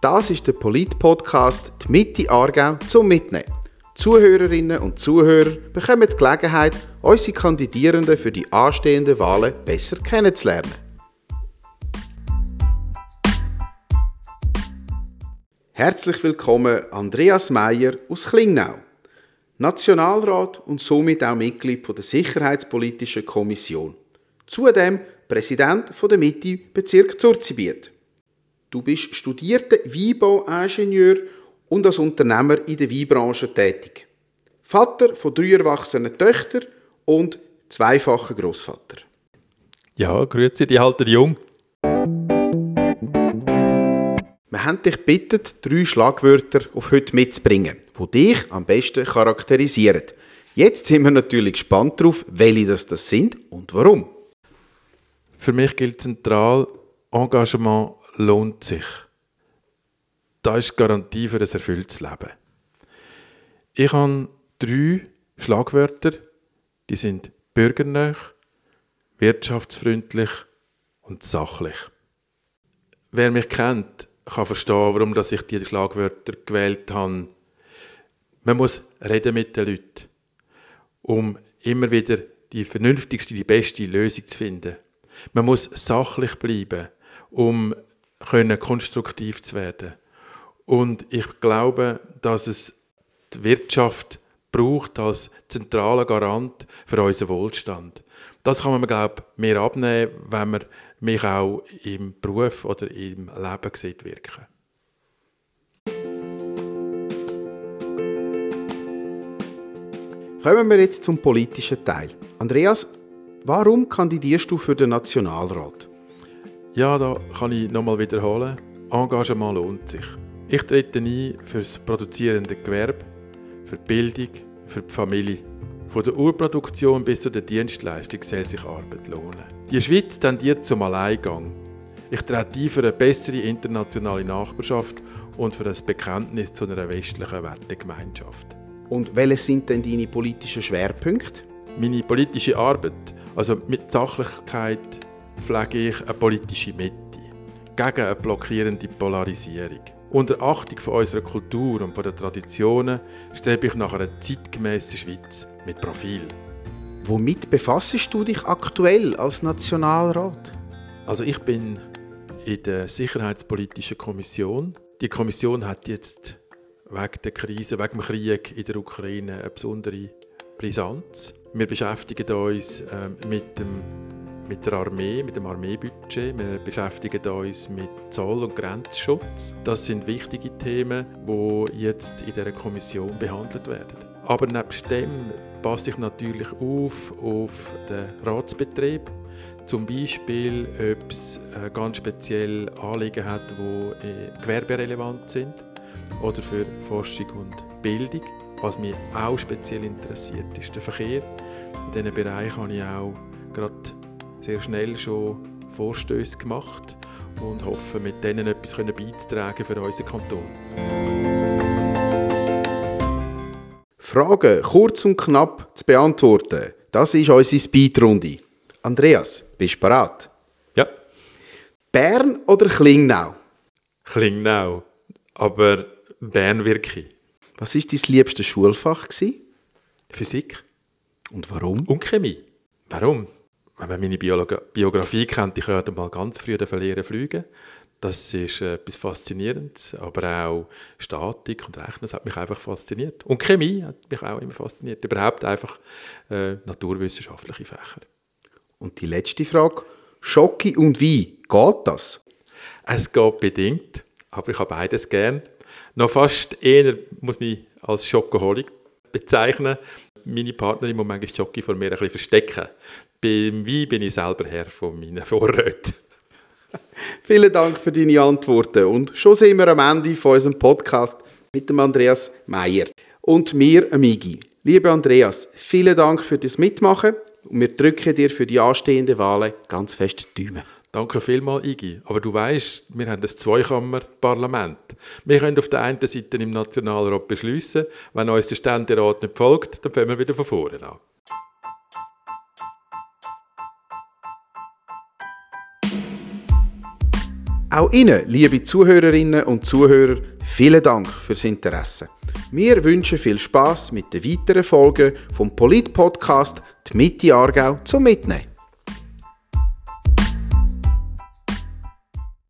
Das ist der Polit-Podcast «Die Mitte Aargau zum Mitnehmen». Zuhörerinnen und Zuhörer bekommen die Gelegenheit, unsere Kandidierenden für die anstehenden Wahlen besser kennenzulernen. Herzlich willkommen Andreas Meyer aus Klingnau, Nationalrat und somit auch Mitglied der Sicherheitspolitischen Kommission. Zudem Präsident der Mitte Bezirk Zurzibiet. Du bist studierter Weinbauingenieur und als Unternehmer in der Weinbranche tätig. Vater von drei erwachsenen Töchtern und zweifacher Großvater. Ja, grüezi, die halten jung. Wir haben dich gebeten, drei Schlagwörter auf heute mitzubringen, die dich am besten charakterisieren. Jetzt sind wir natürlich gespannt darauf, welche das, das sind und warum. Für mich gilt zentral, Engagement lohnt sich. Das ist die Garantie für ein erfülltes Leben. Ich habe drei Schlagwörter, die sind bürgernah, wirtschaftsfreundlich und sachlich. Wer mich kennt, kann verstehen, warum ich diese Schlagwörter gewählt habe. Man muss reden mit den Leuten, um immer wieder die vernünftigste, die beste Lösung zu finden. Man muss sachlich bleiben, um können konstruktiv zu werden. Und ich glaube, dass es die Wirtschaft braucht als zentraler Garant für unseren Wohlstand. Das kann man, glaube ich, mehr abnehmen, wenn man mich auch im Beruf oder im Leben sieht wirken. Kommen wir jetzt zum politischen Teil. Andreas, warum kandidierst du für den Nationalrat? Ja, da kann ich nochmal wiederholen. Engagement lohnt sich. Ich trete ein für das produzierende Gewerbe, für die Bildung, für die Familie. Von der Urproduktion bis zu der Dienstleistung soll sich Arbeit lohnen. Die Schweiz tendiert zum Alleingang. Ich trete ein für eine bessere internationale Nachbarschaft und für das Bekenntnis zu einer westlichen Wertegemeinschaft. Und welche sind denn deine politischen Schwerpunkte? Meine politische Arbeit, also mit Sachlichkeit, pflege ich eine politische Mitte gegen eine blockierende Polarisierung. Unter Achtung von unserer Kultur und von den Traditionen strebe ich nach einer zeitgemäßen Schweiz mit Profil. Womit befasst du dich aktuell als Nationalrat? Also ich bin in der Sicherheitspolitischen Kommission. Die Kommission hat jetzt wegen der Krise, wegen dem Krieg in der Ukraine eine besondere Brisanz. Wir beschäftigen uns ähm, mit dem mit der Armee, mit dem Armeebudget. Wir beschäftigen uns mit Zoll- und Grenzschutz. Das sind wichtige Themen, die jetzt in dieser Kommission behandelt werden. Aber nebst dem passe ich natürlich auf auf den Ratsbetrieb. Zum Beispiel, ob es ganz speziell Anliegen hat, die äh, gewerberelevant sind oder für Forschung und Bildung. Was mich auch speziell interessiert, ist der Verkehr. In diesem Bereich habe ich auch gerade sehr schnell schon Vorstöße gemacht und hoffe, mit denen etwas beizutragen für unseren Kanton. Fragen kurz und knapp zu beantworten. Das ist unsere Speedrunde. Andreas, bist du bereit? Ja. Bern oder Klingnau? Klingnau. Aber Bern wirklich. Was war dein liebstes Schulfach? Physik. Und warum? Und Chemie. Warum? Wenn man meine Biologie, Biografie kennt, ich hörte mal ganz früh verlieren fliegen. Das ist äh, etwas Faszinierendes, aber auch Statik und Rechnen, das hat mich einfach fasziniert. Und Chemie hat mich auch immer fasziniert. Überhaupt einfach äh, naturwissenschaftliche Fächer. Und die letzte Frage, Schocke und Wein, geht das? Es geht bedingt, aber ich habe beides gern. Noch fast eher muss mich als Schokoholik bezeichnen. Meine Partnerin muss manchmal Schoki vor mir ein bisschen verstecken. Beim Wein bin ich selber Herr von meinen Vorräten. Vielen Dank für deine Antworten. Und schon sind wir am Ende von unserem Podcast mit dem Andreas Meyer und mir, Amigi. Lieber Andreas, vielen Dank für das Mitmachen und wir drücken dir für die anstehenden Wahlen ganz fest die Daumen. Danke vielmals, Igi. Aber du weißt, wir haben ein Zweikammer-Parlament. Wir können auf der einen Seite im Nationalrat beschließen, wenn uns der Ständerat nicht folgt, dann fangen wir wieder von vorne an. Auch Ihnen, liebe Zuhörerinnen und Zuhörer, vielen Dank fürs Interesse. Wir wünschen viel Spaß mit den weiteren Folgen vom Polit-Podcast «Die Mitte Aargau zum Mitnehmen».